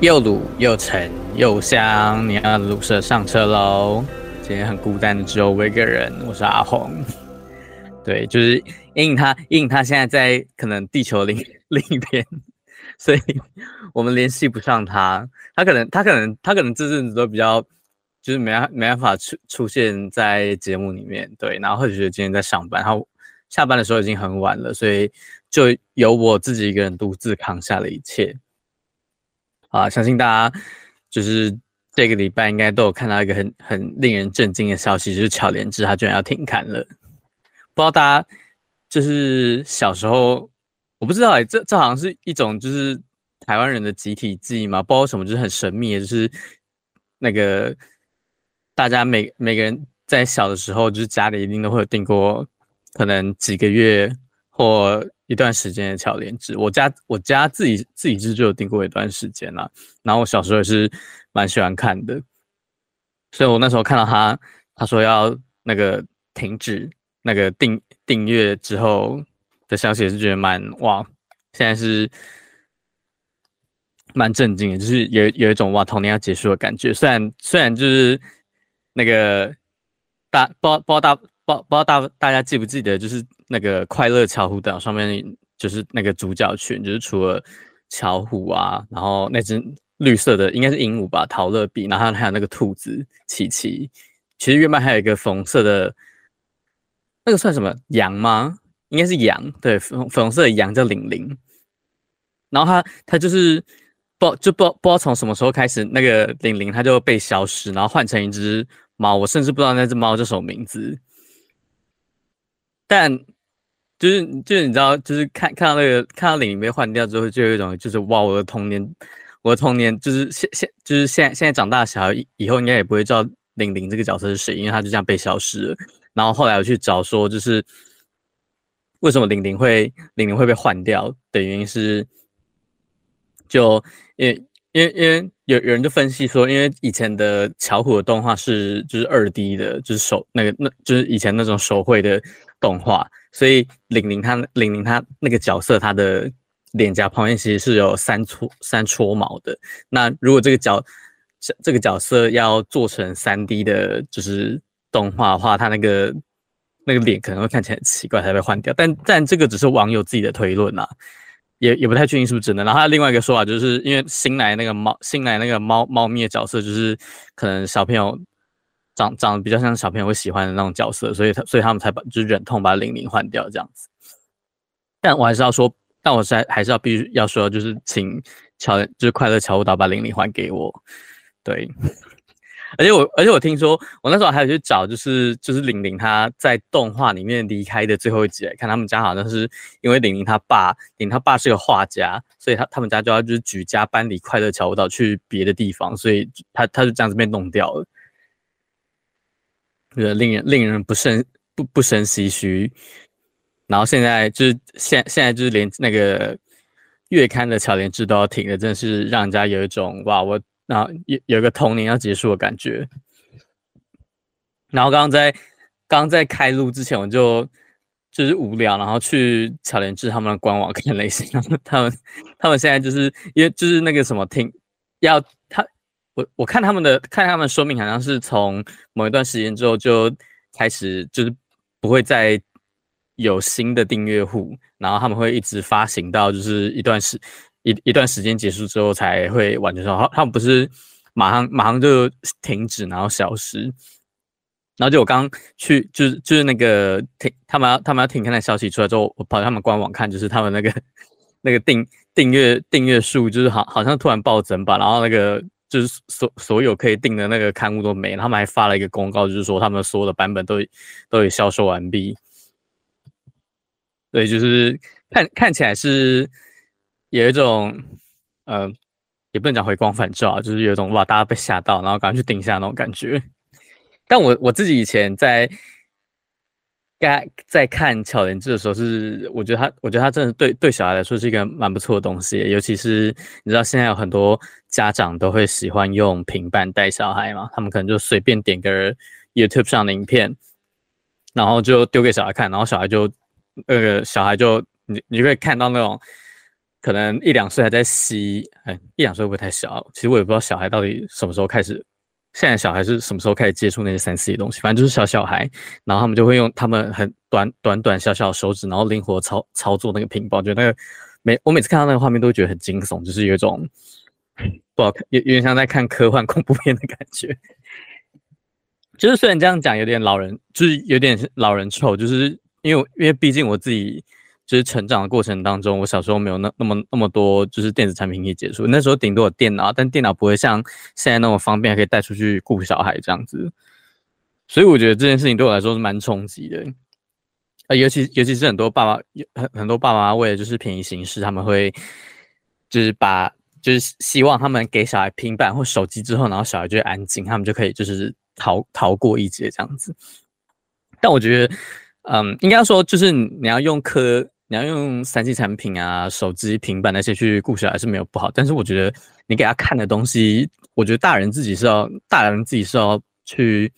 又卤又沉又香，你要卤色上车喽！今天很孤单的只有我一个人，我是阿红。对，就是因他，因他现在在可能地球另 另一边，所以我们联系不上他。他可能，他可能，他可能这阵子都比较，就是没没办法出出现在节目里面。对，然后或者觉得今天在上班，然后下班的时候已经很晚了，所以就由我自己一个人独自扛下了一切。啊，相信大家就是这个礼拜应该都有看到一个很很令人震惊的消息，就是巧连智他居然要停刊了。不知道大家就是小时候，我不知道哎、这这好像是一种就是台湾人的集体记忆嘛，不知道什么就是很神秘，就是那个大家每每个人在小的时候，就是家里一定都会有订过，可能几个月或。一段时间的巧连智，我家我家自己自己是就有订过一段时间了，然后我小时候也是蛮喜欢看的，所以我那时候看到他他说要那个停止那个订订阅之后的消息，也是觉得蛮哇，现在是蛮震惊的，就是有有一种哇童年要结束的感觉，虽然虽然就是那个大不知道不知道大不不知道大大家记不记得就是。那个快乐巧虎岛上面就是那个主角群，就是除了巧虎啊，然后那只绿色的应该是鹦鹉吧，陶乐比，然后还有那个兔子琪琪。其实月麦还有一个粉色的，那个算什么羊吗？应该是羊，对，粉粉红色的羊叫玲玲。然后它它就是不就不不知道从什么时候开始，那个玲玲它就被消失，然后换成一只猫。我甚至不知道那只猫叫什么名字，但。就是就是你知道，就是看看到那个看到玲玲被换掉之后，就有一种就是哇，我的童年，我的童年就是现现就是现在现在长大的小孩以以后应该也不会知道玲玲这个角色是谁，因为他就这样被消失了。然后后来我去找说，就是为什么玲玲会玲玲会被换掉的原因是，就因因因为有有人就分析说，因为以前的巧虎的动画是就是二 D 的，就是手那个那就是以前那种手绘的动画。所以玲玲她玲玲她那个角色，她的脸颊旁边其实是有三撮三撮毛的。那如果这个角这这个角色要做成三 D 的，就是动画的话，他那个那个脸可能会看起来很奇怪，才被换掉。但但这个只是网友自己的推论啊，也也不太确定是不是真的。然后他另外一个说法就是，因为新来那个猫新来那个猫猫咪的角色，就是可能小朋友。长长得比较像小朋友会喜欢的那种角色，所以他所以他们才把就是忍痛把玲玲换掉这样子。但我还是要说，但我还还是要必须要说，就是请乔就是快乐乔舞蹈把玲玲还给我。对，而且我而且我听说，我那时候还有去找，就是就是玲玲她在动画里面离开的最后一集看，他们家好像是因为玲玲她爸，玲玲她爸是个画家，所以他他们家就要就是举家搬离快乐乔舞蹈去别的地方，所以他他就这样子被弄掉了。令人令人不胜不不胜唏嘘，然后现在就是现现在就是连那个月刊的巧连智都要停了，真的是让人家有一种哇，我然后有有个童年要结束的感觉。然后刚刚在刚刚在开录之前，我就就是无聊，然后去巧连智他们的官网看了一下，他们他们现在就是因为就是那个什么停要。我我看他们的看他们说明，好像是从某一段时间之后就开始，就是不会再有新的订阅户，然后他们会一直发行到就是一段时一一段时间结束之后才会完全说，他们不是马上马上就停止，然后消失，然后就我刚去就是就是那个停他们要他们要停刊的消息出来之后，我跑他们官网看，就是他们那个 那个订订阅订阅数就是好好像突然暴增吧，然后那个。就是所所有可以订的那个刊物都没了，他们还发了一个公告，就是说他们所有的版本都都已销售完毕。对，就是看看起来是有一种，呃，也不能讲回光返照，就是有一种哇，大家被吓到，然后赶快去订下那种感觉。但我我自己以前在。该在看巧连智的时候是，是我觉得他，我觉得他真的对对小孩来说是一个蛮不错的东西，尤其是你知道现在有很多家长都会喜欢用平板带小孩嘛，他们可能就随便点个 YouTube 上的影片，然后就丢给小孩看，然后小孩就那个小孩就你你会看到那种可能一两岁还在吸，哎，一两岁会不会太小？其实我也不知道小孩到底什么时候开始，现在小孩是什么时候开始接触那些三 C 的东西？反正就是小小孩，然后他们就会用他们很短短短小小的手指，然后灵活操操作那个屏保，觉得那个每我每次看到那个画面都会觉得很惊悚，就是有一种不好看，有有点像在看科幻恐怖片的感觉。就是虽然这样讲有点老人，就是有点老人臭，就是因为因为毕竟我自己。就是成长的过程当中，我小时候没有那那么那么多就是电子产品可以接触，那时候顶多有电脑，但电脑不会像现在那么方便，可以带出去顾小孩这样子。所以我觉得这件事情对我来说是蛮冲击的，啊，尤其尤其是很多爸爸，很很多爸爸为了就是便宜行事，他们会就是把就是希望他们给小孩平板或手机之后，然后小孩就会安静，他们就可以就是逃逃过一劫这样子。但我觉得，嗯，应该说就是你要用科。你要用三 G 产品啊、手机、平板那些去顾小孩是没有不好，但是我觉得你给他看的东西，我觉得大人自己是要，大人自己是要去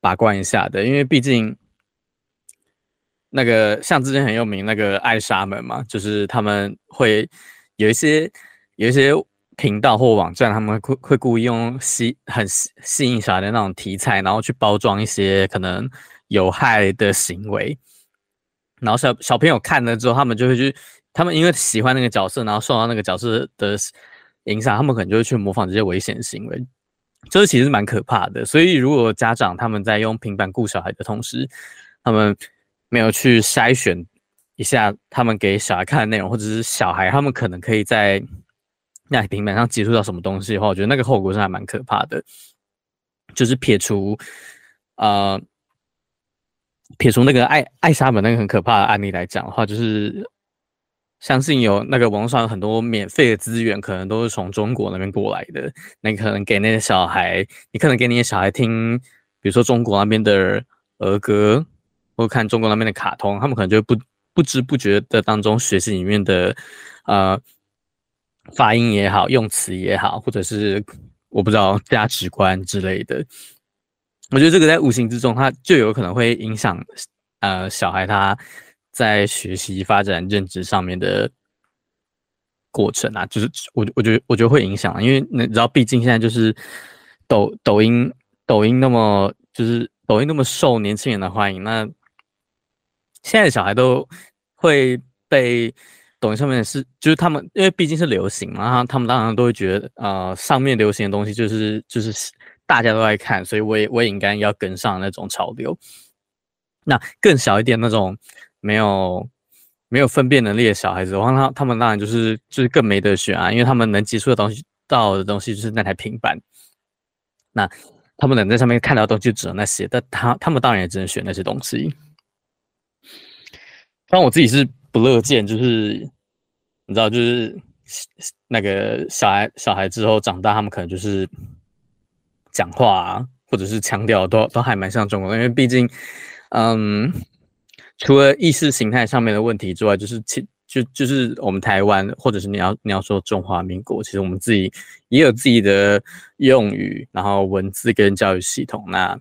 把关一下的，因为毕竟那个像之前很有名那个爱莎们嘛，就是他们会有一些有一些频道或网站，他们会会故意用吸很吸吸引小孩的那种题材，然后去包装一些可能有害的行为。然后小小朋友看了之后，他们就会去，他们因为喜欢那个角色，然后受到那个角色的影响，他们可能就会去模仿这些危险行为，这其实蛮可怕的。所以如果家长他们在用平板顾小孩的同时，他们没有去筛选一下他们给小孩看的内容，或者是小孩他们可能可以在那平板上接触到什么东西的话，我觉得那个后果是还蛮可怕的。就是撇除，呃。撇除那个爱爱莎本那个很可怕的案例来讲的话，就是相信有那个网络上有很多免费的资源，可能都是从中国那边过来的。那你可能给那些小孩，你可能给那些小孩听，比如说中国那边的儿歌，或看中国那边的卡通，他们可能就不不知不觉的当中学习里面的呃发音也好，用词也好，或者是我不知道价值观之类的。我觉得这个在无形之中，它就有可能会影响，呃，小孩他在学习、发展、认知上面的过程啊，就是我我觉得我觉得会影响，因为你知道，毕竟现在就是抖抖音抖音那么就是抖音那么受年轻人的欢迎，那现在小孩都会被抖音上面的是，就是他们因为毕竟是流行嘛，他们当然都会觉得，呃，上面流行的东西就是就是。大家都在看，所以我也我也应该要跟上那种潮流。那更小一点那种没有没有分辨能力的小孩子的话，他他们当然就是就是更没得选啊，因为他们能接触的东西到的东西就是那台平板。那他们能在上面看到的东西就只有那些，但他他们当然也只能选那些东西。但我自己是不乐见，就是你知道，就是那个小孩小孩之后长大，他们可能就是。讲话啊，或者是腔调都都还蛮像中国，因为毕竟，嗯，除了意识形态上面的问题之外，就是其就就是我们台湾，或者是你要你要说中华民国，其实我们自己也有自己的用语，然后文字跟教育系统。那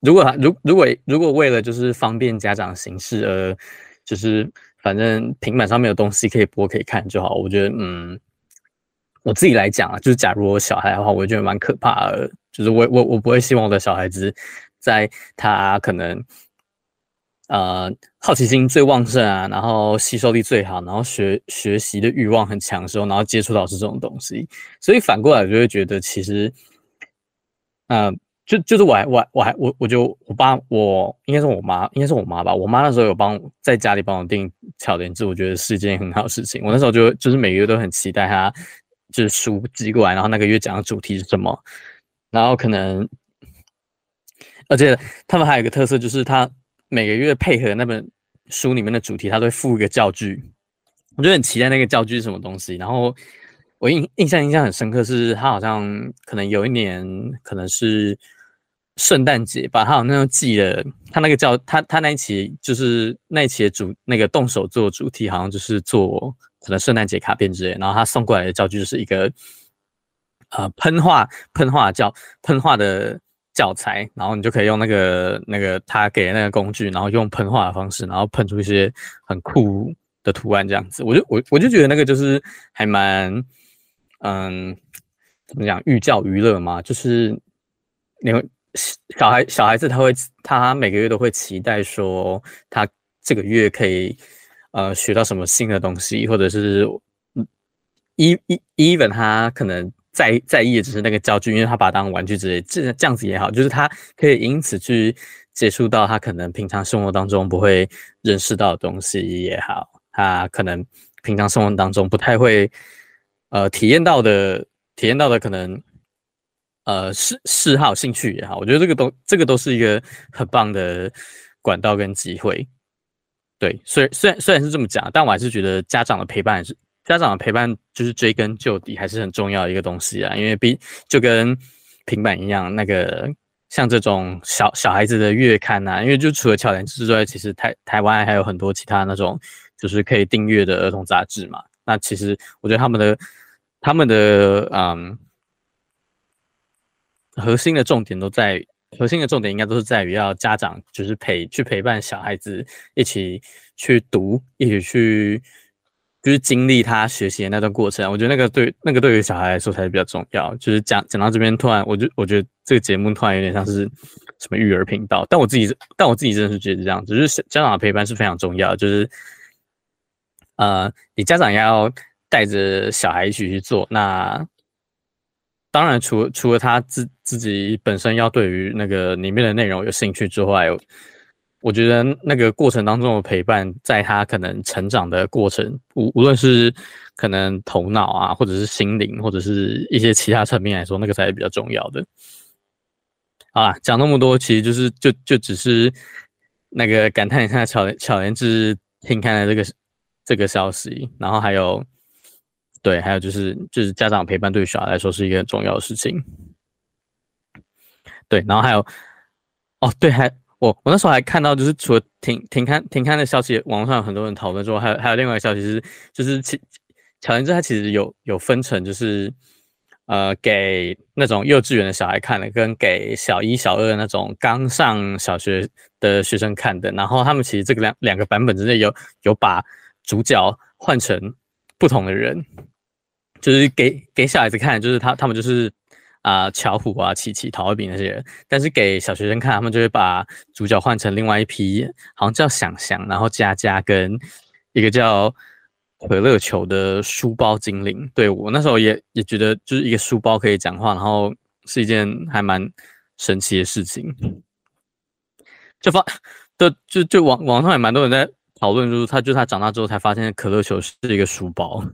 如果如如果如果为了就是方便家长行事而就是反正平板上面有东西可以播可以看就好，我觉得嗯。我自己来讲啊，就是假如我小孩的话，我觉得蛮可怕的。就是我我我不会希望我的小孩子，在他可能呃好奇心最旺盛啊，然后吸收力最好，然后学学习的欲望很强的时候，然后接触到是这种东西。所以反过来就会觉得，其实，呃，就就是我还我我还我我就我爸我应该是我妈，应该是我妈吧。我妈那时候有帮在家里帮我订巧连智，我觉得是一件很好事情。我那时候就就是每个月都很期待他。就是书寄过来，然后那个月讲的主题是什么，然后可能，而且他们还有一个特色，就是他每个月配合那本书里面的主题，他都会附一个教具，我就很期待那个教具是什么东西。然后我印印象印象很深刻，是他好像可能有一年可能是圣诞节吧，他好像寄了他那个教他他那一期就是那一期的主那个动手做主题，好像就是做。可能圣诞节卡片之类，然后他送过来的教具就是一个，呃，喷画喷画教喷画的教材，然后你就可以用那个那个他给的那个工具，然后用喷画的方式，然后喷出一些很酷的图案这样子，我就我我就觉得那个就是还蛮，嗯，怎么讲寓教于乐嘛，就是你会小孩小孩子他会他每个月都会期待说他这个月可以呃学到什么新的东西，或者是一一 even 他可能在在意的只是那个教具，因为他把它当玩具之类，这这样子也好，就是他可以因此去接触到他可能平常生活当中不会认识到的东西也好。他可能平常生活当中不太会，呃，体验到的，体验到的可能，呃，嗜嗜好、兴趣也好，我觉得这个都这个都是一个很棒的管道跟机会。对，虽虽然虽然是这么讲，但我还是觉得家长的陪伴是家长的陪伴，就是追根究底还是很重要的一个东西啊。因为比就跟平板一样，那个像这种小小孩子的月刊啊，因为就除了巧莲之外，其实台台湾还有很多其他那种。就是可以订阅的儿童杂志嘛？那其实我觉得他们的他们的嗯，核心的重点都在核心的重点应该都是在于要家长就是陪去陪伴小孩子一起去读，一起去就是经历他学习的那段过程。我觉得那个对那个对于小孩来说才是比较重要。就是讲讲到这边，突然我就我觉得这个节目突然有点像是什么育儿频道，但我自己但我自己真的是觉得这样，只是家长的陪伴是非常重要，就是。呃，你家长要带着小孩一起去做，那当然除除了他自自己本身要对于那个里面的内容有兴趣之外，我觉得那个过程当中的陪伴，在他可能成长的过程，无无论是可能头脑啊，或者是心灵，或者是一些其他层面来说，那个才是比较重要的。好啦，讲那么多，其实就是就就只是那个感叹一下巧巧莲智停刊的这个。这个消息，然后还有，对，还有就是就是家长陪伴对于小孩来说是一个很重要的事情，对，然后还有，哦，对，还我我那时候还看到，就是除了停停刊停刊的消息，网络上有很多人讨论说，还有还有另外一个消息是，就是其巧莲智它其实有有分成，就是呃给那种幼稚园的小孩看的，跟给小一小二那种刚上小学的学生看的，然后他们其实这个两两个版本之内有有把。主角换成不同的人，就是给给小孩子看，就是他他们就是啊、巧虎啊、琪琪、陶慧炳那些人，但是给小学生看，他们就会把主角换成另外一批，好像叫想想，然后佳佳跟一个叫可乐球的书包精灵。对，我那时候也也觉得，就是一个书包可以讲话，然后是一件还蛮神奇的事情。就发就就就网网上也蛮多人在。讨论就是他，就他长大之后才发现可乐球是一个书包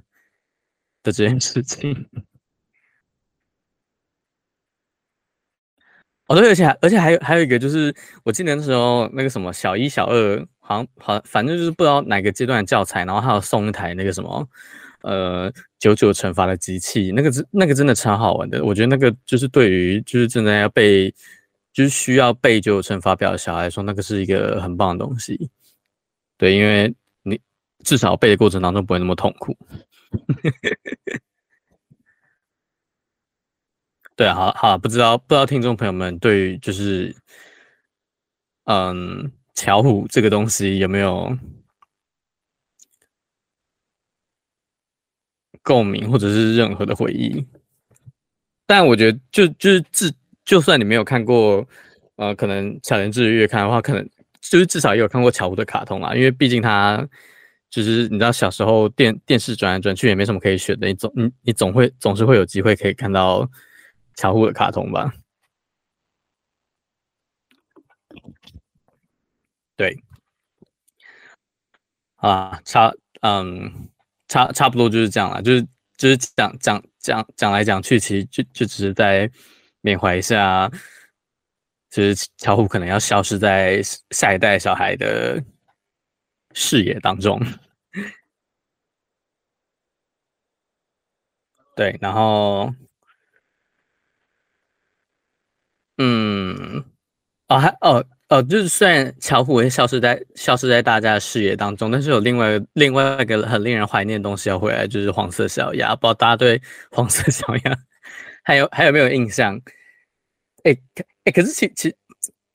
的这件事情。哦，对，而且而且还有还有一个就是，我记得那时候那个什么小一、小二，好像好反正就是不知道哪个阶段的教材，然后还有送一台那个什么呃九九乘法的机器，那个真那个真的超好玩的。我觉得那个就是对于就是正在要背就是需要背九九乘法表的小孩来说，那个是一个很棒的东西。对，因为你至少背的过程当中不会那么痛苦。对，好好，不知道不知道听众朋友们对于就是嗯巧虎这个东西有没有共鸣或者是任何的回忆？但我觉得就就是至就算你没有看过呃可能巧莲智月刊的话，可能。就是至少也有看过巧虎的卡通啊，因为毕竟他就是你知道小时候电电视转来转去也没什么可以选的，你总你你总会总是会有机会可以看到巧虎的卡通吧？对，啊，差嗯差差不多就是这样了，就是就是讲讲讲讲来讲去，其实就就只是在缅怀一下。就是巧虎可能要消失在下一代小孩的视野当中，对，然后，嗯，哦，还哦哦，就是虽然巧虎会消失在消失在大家的视野当中，但是有另外另外一个很令人怀念的东西要回来，就是黄色小鸭。不知道大家对 黄色小鸭 还有还有没有印象？哎。欸、可是其其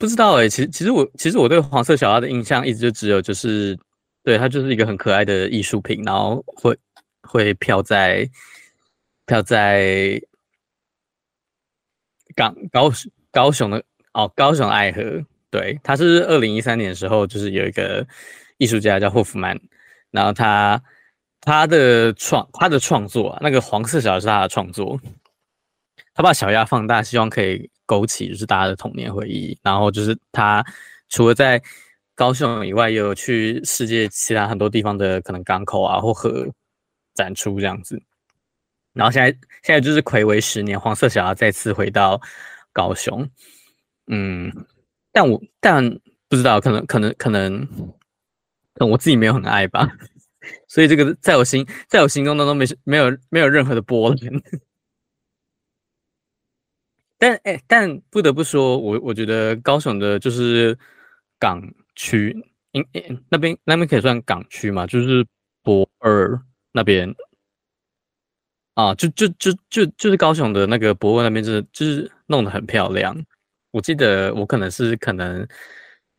不知道哎、欸，其实其实我其实我对黄色小鸭的印象一直就只有就是对，它就是一个很可爱的艺术品，然后会会飘在飘在港高高雄的哦，高雄爱河。对，它是二零一三年的时候，就是有一个艺术家叫霍夫曼，然后他他的创他的创作啊，那个黄色小鸭是他的创作，他把小鸭放大，希望可以勾起就是大家的童年回忆。然后就是他除了在高雄以外，也有去世界其他很多地方的可能港口啊或河展出这样子。然后现在现在就是睽违十年，黄色小鸭再次回到高雄，嗯。但我但不知道，可能可能可能，可能我自己没有很爱吧，所以这个在我心在我心中当中没没有没有任何的波澜。但哎、但不得不说，我我觉得高雄的就是港区，因、欸、那边那边可以算港区嘛，就是博二那边啊，就就就就就是高雄的那个博二那边，就是就是弄得很漂亮。我记得我可能是可能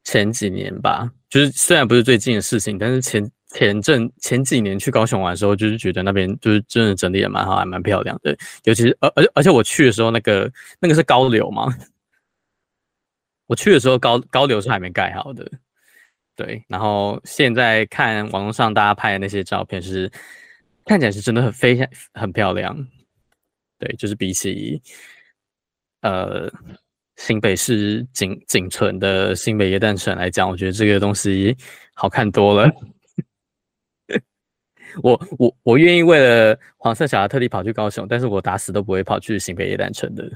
前几年吧，就是虽然不是最近的事情，但是前前阵前几年去高雄玩的时候，就是觉得那边就是真的整理的蛮好，还蛮漂亮的。尤其是而而而且我去的时候，那个那个是高流嘛，我去的时候高高流是还没盖好的。对，然后现在看网络上大家拍的那些照片是，看起来是真的很非常很漂亮。对，就是比起呃。新北市仅仅存的新北耶诞城来讲，我觉得这个东西好看多了。我我我愿意为了黄色小孩特地跑去高雄，但是我打死都不会跑去新北耶诞城的。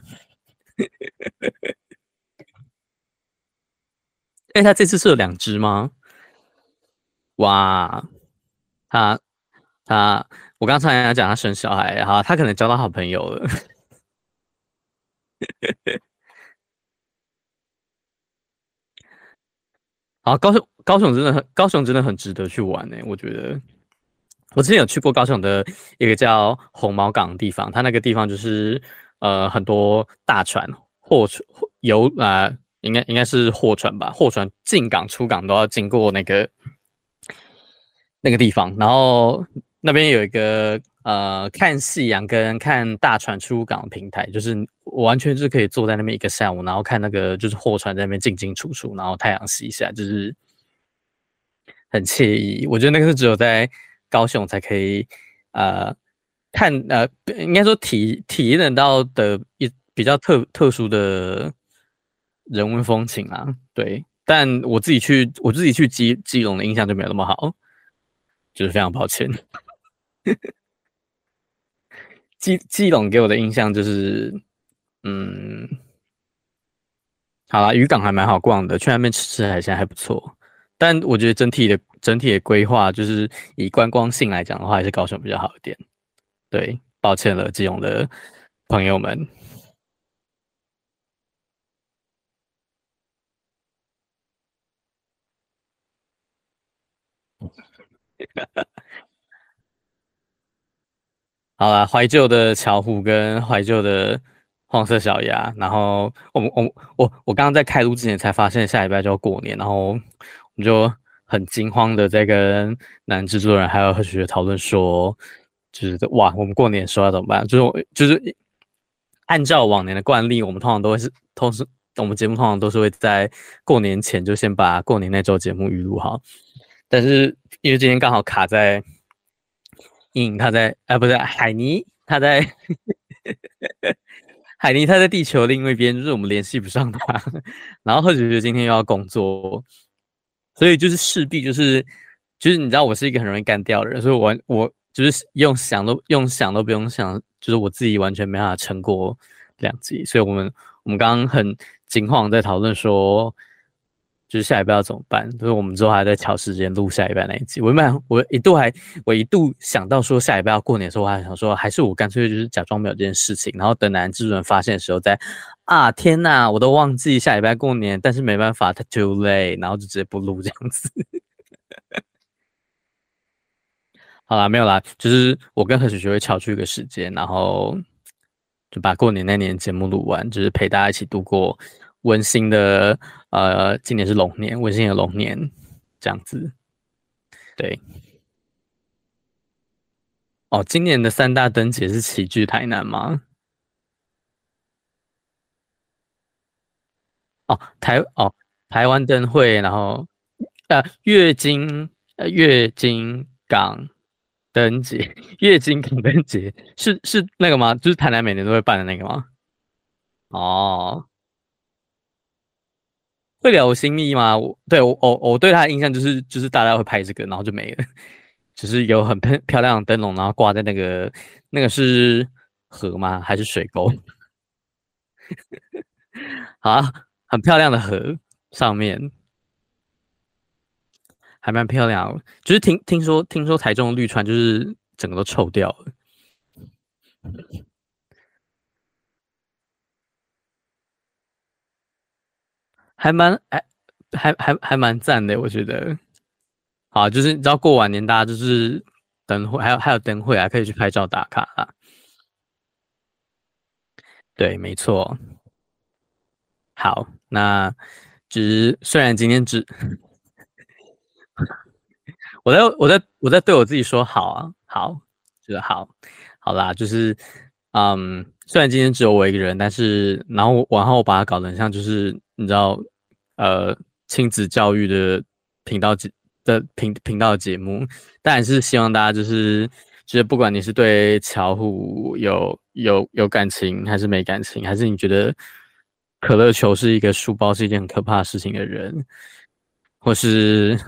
哎、欸，他这次是有两只吗？哇，他他，我刚才要讲他生小孩，哈，他可能交到好朋友了。好，高雄高雄真的很高雄真的很值得去玩呢、我觉得我之前有去过高雄的一个叫红毛港的地方，它那个地方就是呃很多大船货船游啊，应该应该是货船吧，货船进港出港都要经过那个那个地方，然后那边有一个呃看夕阳跟看大船出港的平台，就是我完全是可以坐在那边一个下午，然后看那个就是货船在那边进进出出，然后太阳西下，就是很惬意。我觉得那个是只有在高雄才可以呃看呃，应该说体体验到的一比较特特殊的人文风情啊。对，但我自己去我自己去基基隆的印象就没有那么好，就是非常抱歉。基基隆给我的印象就是。嗯，好啦，渔港还蛮好逛的，去那边吃吃海鲜还不错。但我觉得整体的整体的规划，就是以观光性来讲的话，还是高雄比较好一点。对，抱歉了，基隆的朋友们。好啦，怀旧的巧虎跟怀旧的。黄色小鸭，然后我们我我我刚刚在开录之前才发现下礼拜就要过年，然后你就很惊慌的在跟男制作人还有何学讨论说，就是哇，我们过年的时候要怎么办？就是就是按照往年的惯例，我们通常都会是，同时我们节目通常都是会在过年前就先把过年那周节目预录好，但是因为今天刚好卡在，嗯，他在，哎，不是海尼，他在。海尼他在地球另一边，就是我们联系不上他。然后贺姐姐今天又要工作，所以就是势必就是就是你知道我是一个很容易干掉的人，所以我我就是用想都用想都不用想，就是我自己完全没办法撑过两集。所以我们我们刚刚很惊慌在讨论说。就是下礼拜要怎么办？所以我们之后还在调时间录下礼拜那一集。我原本我一度还我一度想到说下礼拜要过年的时候，我还想说还是我干脆就是假装没有这件事情，然后等男制作人发现的时候再啊天呐，我都忘记下礼拜过年，但是没办法，他 too late，然后就直接不录这样子。好啦，没有啦，就是我跟何雪雪会敲出一个时间，然后就把过年那年节目录完，就是陪大家一起度过。温馨的，呃，今年是龙年，温馨的龙年，这样子。对。哦，今年的三大灯节是齐聚台南吗？哦，台哦台湾灯会，然后呃月津呃月津港灯节，月津港灯节是是那个吗？就是台南每年都会办的那个吗？哦，会聊新秘吗？我对我我我对他的印象就是就是大家会拍这个，然后就没了。只是有很漂漂亮的灯笼，然后挂在那个那个是河吗？还是水沟？好啊，很漂亮的河上面，还蛮漂亮。就是听听说听说台中的绿川就是整个都臭掉了，还蛮还还还还蛮赞的，我觉得。好，就是你知道过完年大家就是灯会，还有还有灯会啊，可以去拍照打卡啊。对，没错。好，那只是虽然今天只，我在我在我在对我自己说好啊，好，就是好，好啦，就是嗯，虽然今天只有我一个人，但是然后然后我把它搞得很像就是你知道呃亲子教育的频道节的频频道节目，但还是希望大家就是，就是不管你是对巧虎有有有感情，还是没感情，还是你觉得可乐球是一个书包是一件很可怕的事情的人，或是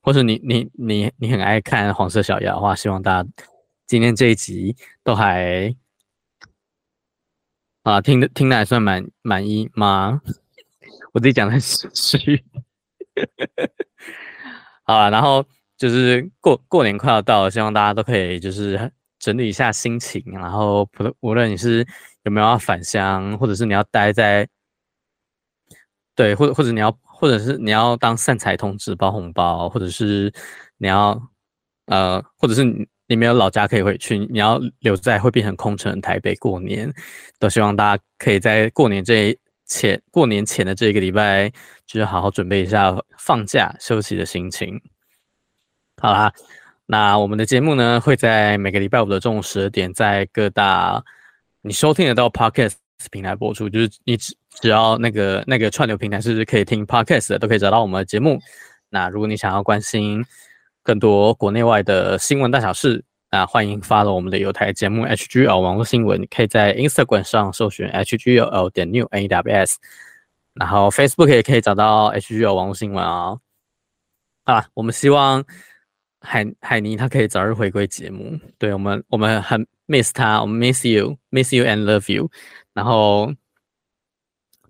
或是你你你你很爱看黄色小鸭的话，希望大家今天这一集都还啊听的听的还算满满意吗？我自己讲的很虚。好了，然后就是过过年快要到了，希望大家都可以就是整理一下心情，然后不论无论你是有没有要返乡，或者是你要待在，对，或者或者你要，或者是你要当散财童子包红包，或者是你要呃，或者是你没有老家可以回去，你要留在会变成空城台北过年，都希望大家可以在过年这前过年前的这个礼拜。就是好好准备一下放假休息的心情。好啦，那我们的节目呢，会在每个礼拜五的中午十二点，在各大你收听得到 Podcast 平台播出。就是你只只要那个那个串流平台是可以听 Podcast 的，都可以找到我们的节目。那如果你想要关心更多国内外的新闻大小事，那欢迎发到我们的有台节目 HGL 网络新闻，可以在 Instagram 上搜寻 HGL 点 New AWS。然后 Facebook 也可以找到 HGL 网络新闻啊。啊，我们希望海海尼他可以早日回归节目。对，我们，我们很 miss 他，我们 miss you，miss you and love you。然后，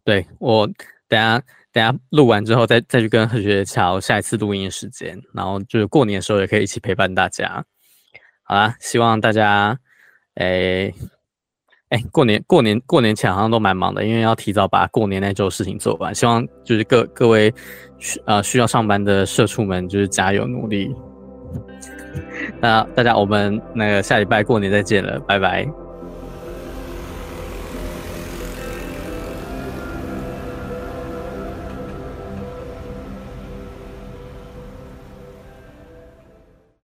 对，我等下等下录完之后再再去跟何学乔下一次录音时间。然后就是过年的时候也可以一起陪伴大家。好啦，希望大家诶。哎、过年过年过年前好像都蛮忙的，因为要提早把过年那周事情做完。希望就是各各位需呃需要上班的社畜们，就是加油努力。那大家我们那个下礼拜过年再见了，拜拜。